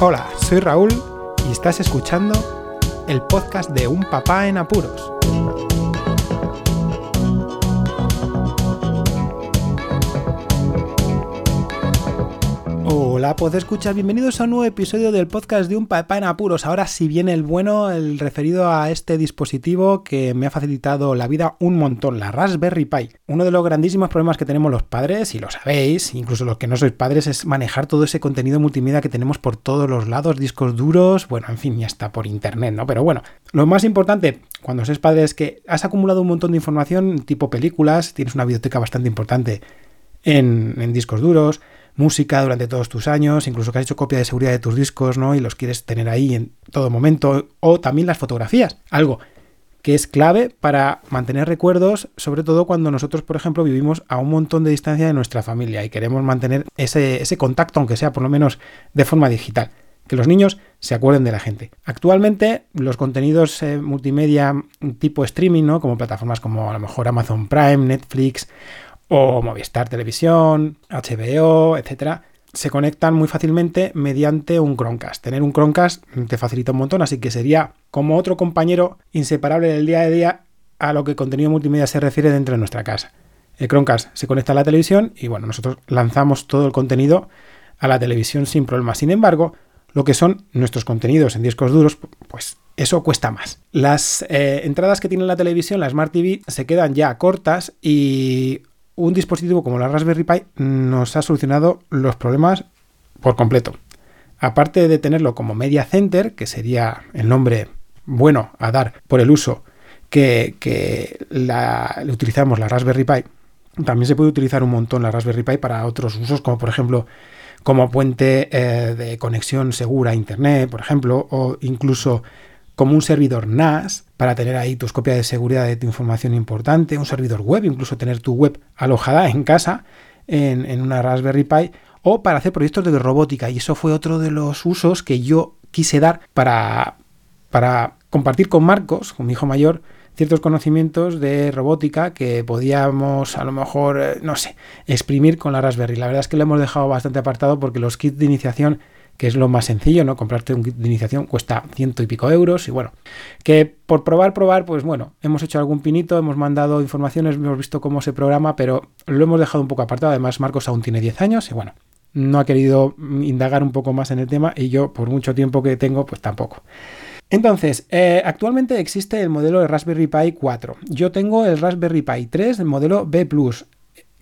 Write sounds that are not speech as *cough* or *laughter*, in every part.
Hola, soy Raúl y estás escuchando el podcast de Un Papá en Apuros. Hola, pues escuchar, bienvenidos a un nuevo episodio del podcast de Un Papá en Apuros. Ahora sí viene el bueno, el referido a este dispositivo que me ha facilitado la vida un montón, la Raspberry Pi. Uno de los grandísimos problemas que tenemos los padres, y lo sabéis, incluso los que no sois padres, es manejar todo ese contenido multimedia que tenemos por todos los lados, discos duros, bueno, en fin, ya está por internet, ¿no? Pero bueno, lo más importante cuando sois padre es que has acumulado un montón de información tipo películas, tienes una biblioteca bastante importante en discos duros, música durante todos tus años, incluso que has hecho copia de seguridad de tus discos, ¿no? Y los quieres tener ahí en todo momento, o también las fotografías, algo que es clave para mantener recuerdos, sobre todo cuando nosotros, por ejemplo, vivimos a un montón de distancia de nuestra familia y queremos mantener ese, ese contacto, aunque sea por lo menos de forma digital. Que los niños se acuerden de la gente. Actualmente, los contenidos eh, multimedia tipo streaming, ¿no? Como plataformas como a lo mejor Amazon Prime, Netflix o Movistar Televisión, HBO, etcétera, se conectan muy fácilmente mediante un Chromecast. Tener un Chromecast te facilita un montón, así que sería como otro compañero inseparable del día a día a lo que contenido multimedia se refiere dentro de nuestra casa. El Chromecast se conecta a la televisión y bueno, nosotros lanzamos todo el contenido a la televisión sin problema. Sin embargo, lo que son nuestros contenidos en discos duros, pues eso cuesta más. Las eh, entradas que tiene la televisión, la Smart TV, se quedan ya cortas y un dispositivo como la Raspberry Pi nos ha solucionado los problemas por completo. Aparte de tenerlo como Media Center, que sería el nombre bueno a dar por el uso que, la, utilizamos la Raspberry Pi, también se puede utilizar un montón la Raspberry Pi para otros usos, como por ejemplo como puente eh, de conexión segura a Internet, por ejemplo, o incluso como un servidor NAS para tener ahí tus copias de seguridad de tu información importante, un servidor web, incluso tener tu web alojada en casa en, una Raspberry Pi o para hacer proyectos de robótica. Y eso fue otro de los usos que yo quise dar para, para compartir con Marcos, con mi hijo mayor, ciertos conocimientos de robótica que podíamos a lo mejor, eh, no sé, exprimir con la Raspberry. La verdad es que lo hemos dejado bastante apartado porque los kits de iniciación que es lo más sencillo, ¿no? Comprarte un kit de iniciación cuesta ciento y pico euros y bueno, que por probar, probar, pues bueno, hemos hecho algún pinito, hemos mandado informaciones, hemos visto cómo se programa, pero lo hemos dejado un poco apartado. Además, Marcos aún tiene 10 años y bueno, no ha querido indagar un poco más en el tema y yo, por mucho tiempo que tengo, pues tampoco. Entonces, eh, actualmente existe el modelo de Raspberry Pi 4. Yo tengo el Raspberry Pi 3, el modelo B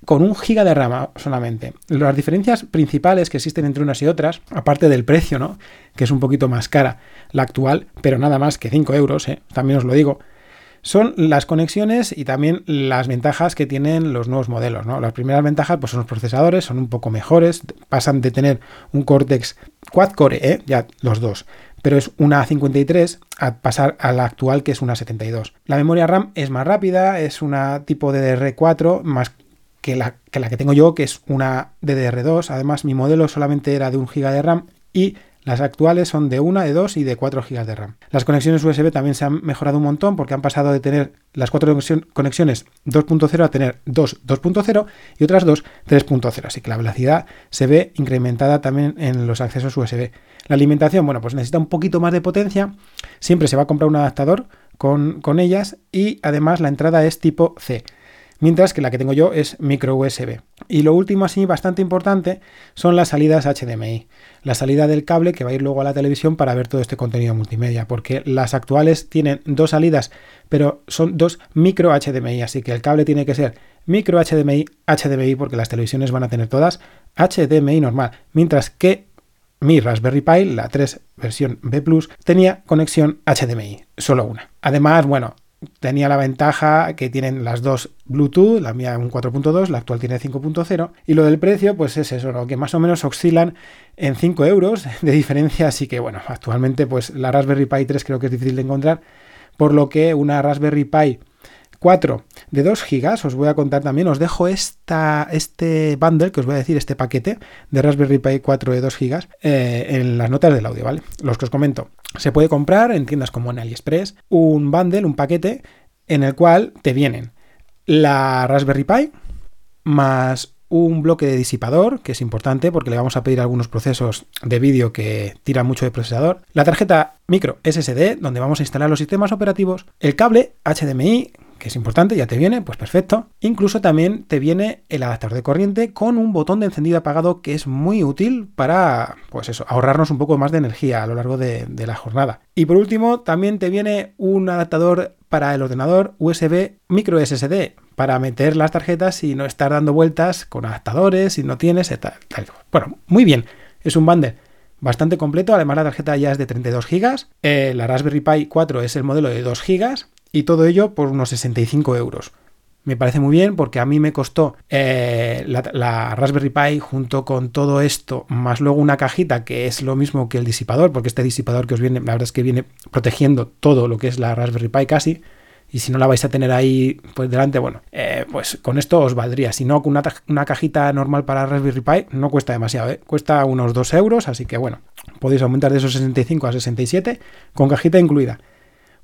con un giga de RAM solamente. Las diferencias principales que existen entre unas y otras, aparte del precio, ¿no? Que es un poquito más cara la actual, pero nada más que 5 euros, ¿eh? también os lo digo, son las conexiones y también las ventajas que tienen los nuevos modelos. ¿no? Las primeras ventajas pues, son los procesadores, son un poco mejores, pasan de tener un Cortex quad-core, ¿eh? ya los dos, pero es una A53 a pasar a la actual que es una 72. La memoria RAM es más rápida, es una tipo DDR4 más que la, que tengo yo, que es una DDR2. Además, mi modelo solamente era de 1 GB de RAM y las actuales son de 1, de 2 y de 4 GB de RAM. Las conexiones USB también se han mejorado un montón porque han pasado de tener las cuatro conexiones 2.0 a tener 2 2.0 y otras 2 3.0. Así que la velocidad se ve incrementada también en los accesos USB. La alimentación, bueno, pues necesita un poquito más de potencia. Siempre se va a comprar un adaptador con, con ellas y además la entrada es tipo C mientras que la que tengo yo es micro USB. Y lo último así bastante importante son las salidas HDMI, la salida del cable que va a ir luego a la televisión para ver todo este contenido multimedia, porque las actuales tienen dos salidas, pero son dos micro HDMI, así que el cable tiene que ser micro HDMI, HDMI porque las televisiones van a tener todas HDMI normal, mientras que mi Raspberry Pi, la 3 versión B tenía conexión HDMI, solo una. Además, bueno, tenía la ventaja que tienen las dos Bluetooth, la mía un 4.2, la actual tiene 5.0, y lo del precio, pues es eso, que más o menos oscilan en 5 euros de diferencia, así que bueno, actualmente pues la Raspberry Pi 3 creo que es difícil de encontrar, por lo que una Raspberry Pi 4 de 2 GB, os voy a contar también, os dejo esta, este bundle que os voy a decir, este paquete de Raspberry Pi 4 de 2 GB eh, en las notas del audio, ¿vale? Los que os comento. Se puede comprar en tiendas como en AliExpress un bundle, un paquete en el cual te vienen la Raspberry Pi más un bloque de disipador, que es importante porque le vamos a pedir algunos procesos de vídeo que tiran mucho de procesador. La tarjeta micro SSD, donde vamos a instalar los sistemas operativos. El cable HDMI, que es importante, ya te viene, pues perfecto. Incluso también te viene el adaptador de corriente con un botón de encendido apagado que es muy útil para, pues eso, ahorrarnos un poco más de energía a lo largo de, la jornada. Y por último, también te viene un adaptador para el ordenador USB micro SSD para meter las tarjetas y no estar dando vueltas con adaptadores si no tienes tal, Bueno, muy bien, es un bundle bastante completo, además la tarjeta ya es de 32 GB, eh, la Raspberry Pi 4 es el modelo de 2 GB y todo ello por unos 65 euros. Me parece muy bien porque a mí me costó eh, la, Raspberry Pi junto con todo esto, más luego una cajita que es lo mismo que el disipador, porque este disipador que os viene, la verdad es que viene protegiendo todo lo que es la Raspberry Pi casi, y si no la vais a tener ahí pues delante, bueno, eh, pues con esto os valdría. Si no, con una, una, cajita normal para Raspberry Pi no cuesta demasiado, ¿eh? cuesta unos 2 euros, así que bueno, podéis aumentar de esos 65 a 67 con cajita incluida.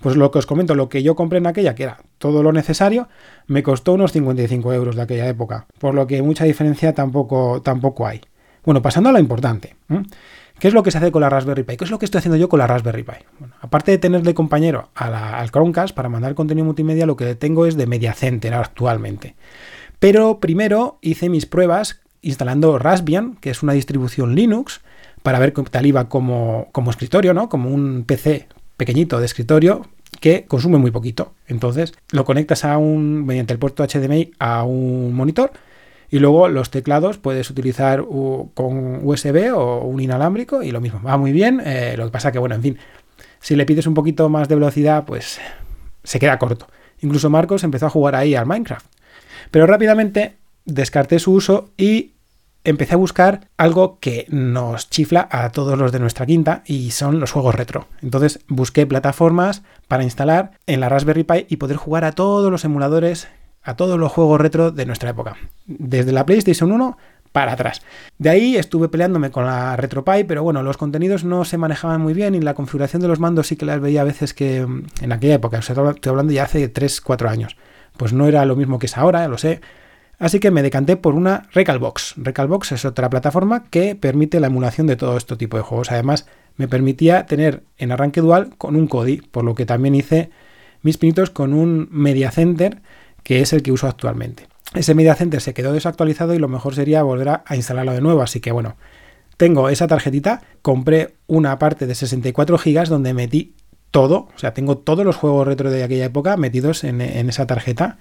Pues lo que os comento, lo que yo compré en aquella, que era todo lo necesario, me costó unos 55 euros de aquella época, por lo que mucha diferencia tampoco, tampoco hay. Bueno, pasando a lo importante. ¿Qué es lo que se hace con la Raspberry Pi? ¿Qué es lo que estoy haciendo yo con la Raspberry Pi? Aparte de tenerle compañero al Chromecast para mandar contenido multimedia, lo que tengo es de Media Center actualmente. Pero primero hice mis pruebas instalando Raspbian, que es una distribución Linux, para ver qué tal iba como, como escritorio, ¿no? Como un PC pequeñito de escritorio que consume muy poquito. Entonces lo conectas a un, mediante el puerto HDMI a un monitor y luego los teclados puedes utilizar con USB o un inalámbrico y lo mismo. Va muy bien. Eh, lo que pasa que, bueno, en fin, si le pides un poquito más de velocidad, pues se queda corto. Incluso Marcos empezó a jugar ahí al Minecraft. Pero rápidamente descarté su uso y empecé a buscar algo que nos chifla a todos los de nuestra quinta y son los juegos retro. Entonces busqué plataformas para instalar en la Raspberry Pi y poder jugar a todos los emuladores a todos los juegos retro de nuestra época, desde la PlayStation 1 para atrás. De ahí estuve peleándome con la RetroPie, pero bueno, los contenidos no se manejaban muy bien y la configuración de los mandos sí que las veía a veces que en aquella época, o sea, estoy hablando ya hace 3-4 años, pues no era lo mismo que es ahora, lo sé. Así que me decanté por una Recalbox. Recalbox es otra plataforma que permite la emulación de todo este tipo de juegos. Además, me permitía tener en arranque dual con un Kodi, por lo que también hice mis pinitos con un Media Center que es el que uso actualmente. Ese Media Center se quedó desactualizado y lo mejor sería volver a, instalarlo de nuevo, así que bueno, tengo esa tarjetita, compré una parte de 64 GB donde metí todo, o sea, tengo todos los juegos retro de aquella época metidos en esa tarjeta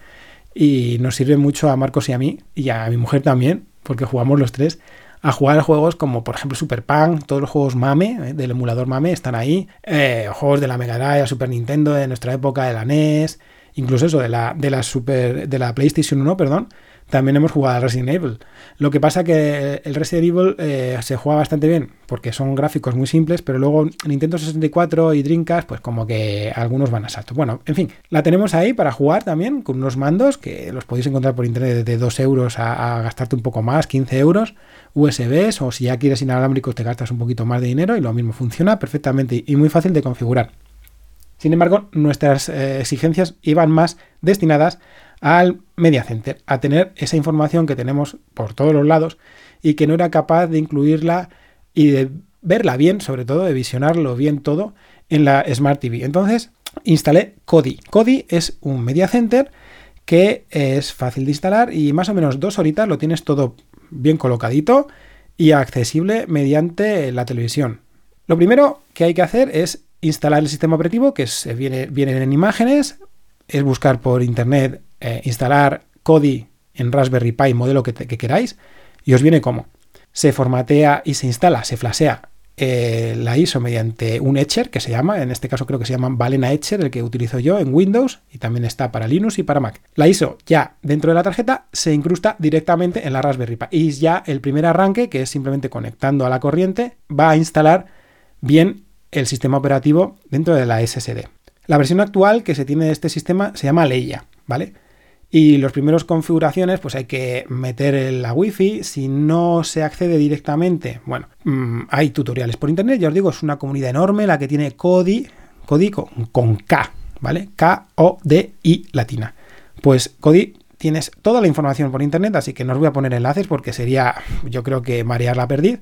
y nos sirve mucho a Marcos y a mí y a mi mujer también, porque jugamos los tres a jugar juegos como por ejemplo Super Punk, todos los juegos MAME, eh, del emulador MAME están ahí, eh, juegos de la Mega Drive, Super Nintendo de nuestra época, de la NES, incluso eso de la, de la, Super, de la PlayStation 1, perdón, también hemos jugado al Resident Evil. Lo que pasa que el Resident Evil eh, se juega bastante bien porque son gráficos muy simples, pero luego Nintendo 64 y Dreamcast, pues como que algunos van a salto. Bueno, en fin, la tenemos ahí para jugar también con unos mandos que los podéis encontrar por internet de 2 euros a, gastarte un poco más, 15 euros, USBs o si ya quieres inalámbricos te gastas un poquito más de dinero y lo mismo funciona perfectamente y muy fácil de configurar. Sin embargo, nuestras eh, exigencias iban más destinadas al Media Center, a tener esa información que tenemos por todos los lados y que no era capaz de incluirla y de verla bien, sobre todo de visionarlo bien todo en la Smart TV. Entonces instalé Kodi. Kodi es un Media Center que es fácil de instalar y más o menos dos horitas lo tienes todo bien colocadito y accesible mediante la televisión. Lo primero que hay que hacer es instalar el sistema operativo, que se viene, vienen en imágenes, es buscar por internet, eh, instalar Kodi en Raspberry Pi, modelo que, queráis, y os viene como. Se formatea y se instala, se flasea eh, la ISO mediante un Etcher que se llama, en este caso creo que se llama Balena Etcher, el que utilizo yo en Windows y también está para Linux y para Mac. La ISO ya dentro de la tarjeta se incrusta directamente en la Raspberry Pi y ya el primer arranque, que es simplemente conectando a la corriente, va a instalar bien el sistema operativo dentro de la SSD. La versión actual que se tiene de este sistema se llama Leia, ¿vale? Y los primeros configuraciones, pues hay que meter la Wi-Fi. Si no se accede directamente, bueno, mm, hay tutoriales por internet. Ya os digo, es una comunidad enorme la que tiene Kodi, Kodi con, K, ¿vale? K-O-D-I latina. Pues Kodi tienes toda la información por internet, así que no os voy a poner enlaces porque sería, yo creo que marear la perdiz.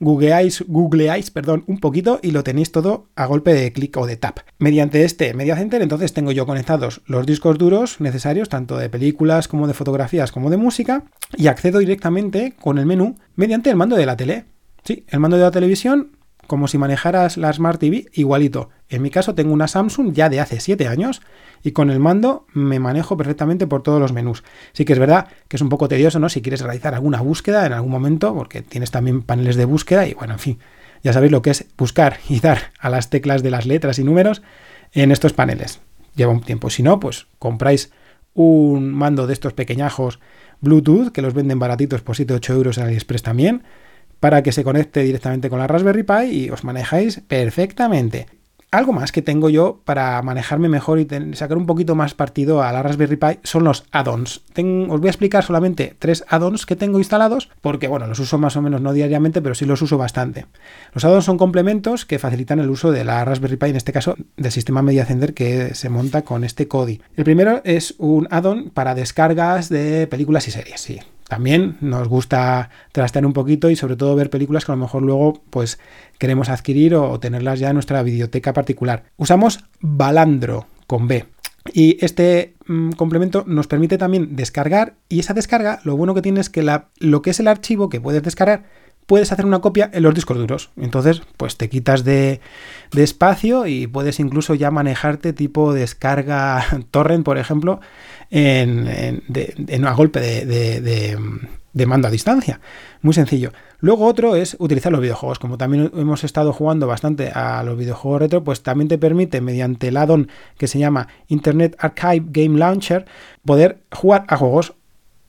Googleáis, googleáis, perdón, un poquito y lo tenéis todo a golpe de clic o de tap. Mediante este Media Center, entonces tengo yo conectados los discos duros necesarios, tanto de películas como de fotografías como de música, y accedo directamente con el menú mediante el mando de la tele. Sí, el mando de la televisión como si manejaras la Smart TV igualito. En mi caso tengo una Samsung ya de hace 7 años y con el mando me manejo perfectamente por todos los menús. Sí que es verdad que es un poco tedioso, ¿no? Si quieres realizar alguna búsqueda en algún momento, porque tienes también paneles de búsqueda y bueno, en fin, ya sabéis lo que es buscar *laughs* y dar a las teclas de las letras y números en estos paneles. Lleva un tiempo. Si no, pues compráis un mando de estos pequeñajos Bluetooth, que los venden baratitos por 7-8 euros en AliExpress también para que se conecte directamente con la Raspberry Pi y os manejáis perfectamente. Algo más que tengo yo para manejarme mejor y sacar un poquito más partido a la Raspberry Pi son los add-ons. Os voy a explicar solamente tres add-ons que tengo instalados porque, bueno, los uso más o menos no diariamente, pero sí los uso bastante. Los add-ons son complementos que facilitan el uso de la Raspberry Pi, en este caso del sistema Media Center que se monta con este Kodi. El primero es un add-on para descargas de películas y series, sí también nos gusta trastear un poquito y sobre todo ver películas que a lo mejor luego pues queremos adquirir o tenerlas ya en nuestra biblioteca particular. Usamos Balandro con B. Y este mm, complemento nos permite también descargar y esa descarga lo bueno que tiene es que la, lo que es el archivo que puedes descargar puedes hacer una copia en los discos duros. Entonces, pues te quitas de, espacio y puedes incluso ya manejarte tipo descarga *laughs* torrent, por ejemplo, en, en, a golpe de, mando a distancia. Muy sencillo. Luego otro es utilizar los videojuegos. Como también hemos estado jugando bastante a los videojuegos retro, pues también te permite, mediante el add-on que se llama Internet Archive Game Launcher, poder jugar a juegos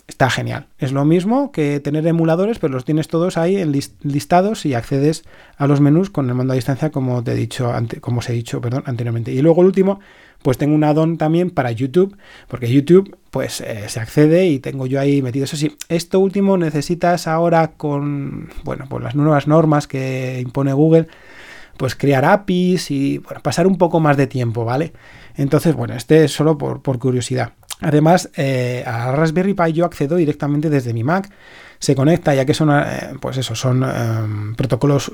está genial. Es lo mismo que tener emuladores, pero los tienes todos ahí en listados y accedes a los menús con el mando a distancia, como te he dicho, como os he dicho perdón, anteriormente. Y luego el último, pues tengo un add-on también para YouTube, porque YouTube pues eh, se accede y tengo yo ahí metido. Eso sí, esto último necesitas ahora con, bueno, por las nuevas normas que impone Google, pues crear APIs y pasar un poco más de tiempo, ¿vale? Entonces, bueno, este es solo por, por curiosidad. Además, eh, a Raspberry Pi yo accedo directamente desde mi Mac. Se conecta, ya que son, eh, pues eso, son eh, protocolos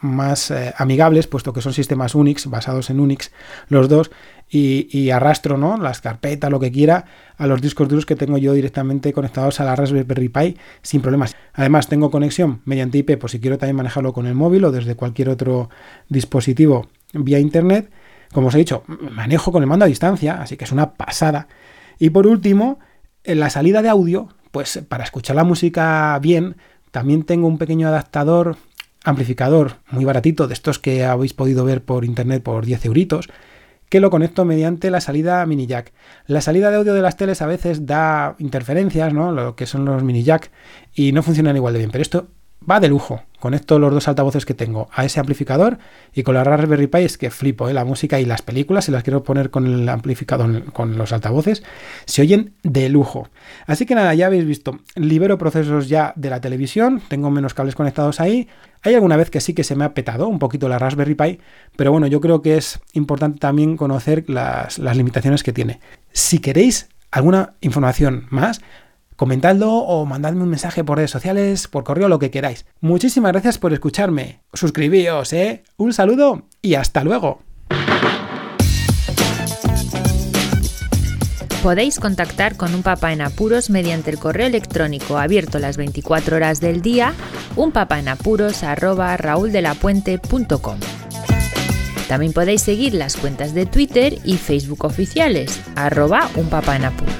más amigables, puesto que son sistemas Unix, basados en Unix, los dos, y, arrastro, ¿no? Las carpetas, lo que quiera, a los discos duros que tengo yo directamente conectados a la Raspberry Pi sin problemas. Además, tengo conexión mediante IP, por si quiero también manejarlo con el móvil o desde cualquier otro dispositivo vía internet. Como os he dicho, manejo con el mando a distancia, así que es una pasada. Y por último, en la salida de audio, pues para escuchar la música bien, también tengo un pequeño adaptador, amplificador muy baratito, de estos que habéis podido ver por internet por 10 euritos, que lo conecto mediante la salida mini jack. La salida de audio de las teles a veces da interferencias, ¿no? Lo que son los mini jack, y no funcionan igual de bien, pero esto va de lujo. Conecto los dos altavoces que tengo a ese amplificador y con la Raspberry Pi es que flipo, ¿eh? la música y las películas, si las quiero poner con el amplificador, con los altavoces, se oyen de lujo. Así que nada, ya habéis visto, libero procesos ya de la televisión, tengo menos cables conectados ahí. Hay alguna vez que sí que se me ha petado un poquito la Raspberry Pi, pero bueno, yo creo que es importante también conocer las, las limitaciones que tiene. Si queréis alguna información más, comentadlo o mandadme un mensaje por redes sociales, por correo, lo que queráis. Muchísimas gracias por escucharme. Suscribíos, ¿eh? Un saludo y hasta luego. Podéis contactar con un papá en apuros mediante el correo electrónico abierto las 24 horas del día, unpapaenapuros@rauldelapuente.com. También podéis seguir las cuentas de Twitter y Facebook oficiales, arroba unpapaenapuros.